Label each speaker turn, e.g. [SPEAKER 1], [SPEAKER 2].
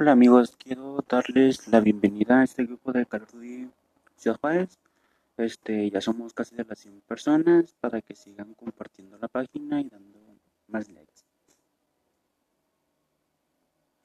[SPEAKER 1] Hola amigos, quiero darles la bienvenida a este grupo de Carudi Ciudad Juárez. Este, ya somos casi de las 100 personas para que sigan compartiendo la página y dando más likes.